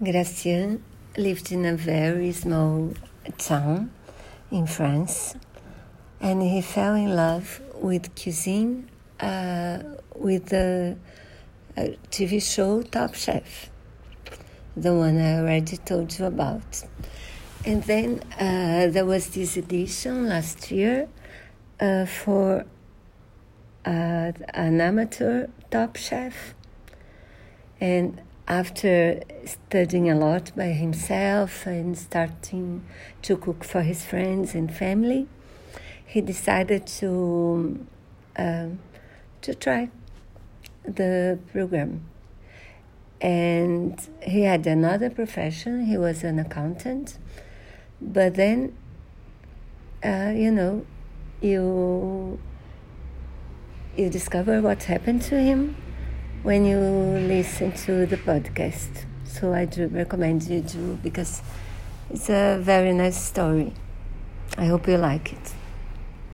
Gracien lived in a very small town in France and he fell in love with cuisine uh, with the TV show Top Chef, the one I already told you about. And then uh, there was this edition last year uh, for uh, an amateur Top Chef. And after studying a lot by himself and starting to cook for his friends and family, he decided to um, to try the program. And he had another profession. He was an accountant, but then, uh, you know, you you discover what happened to him when you listen to the podcast. So I do recommend you do because it's a very nice story. I hope you like it.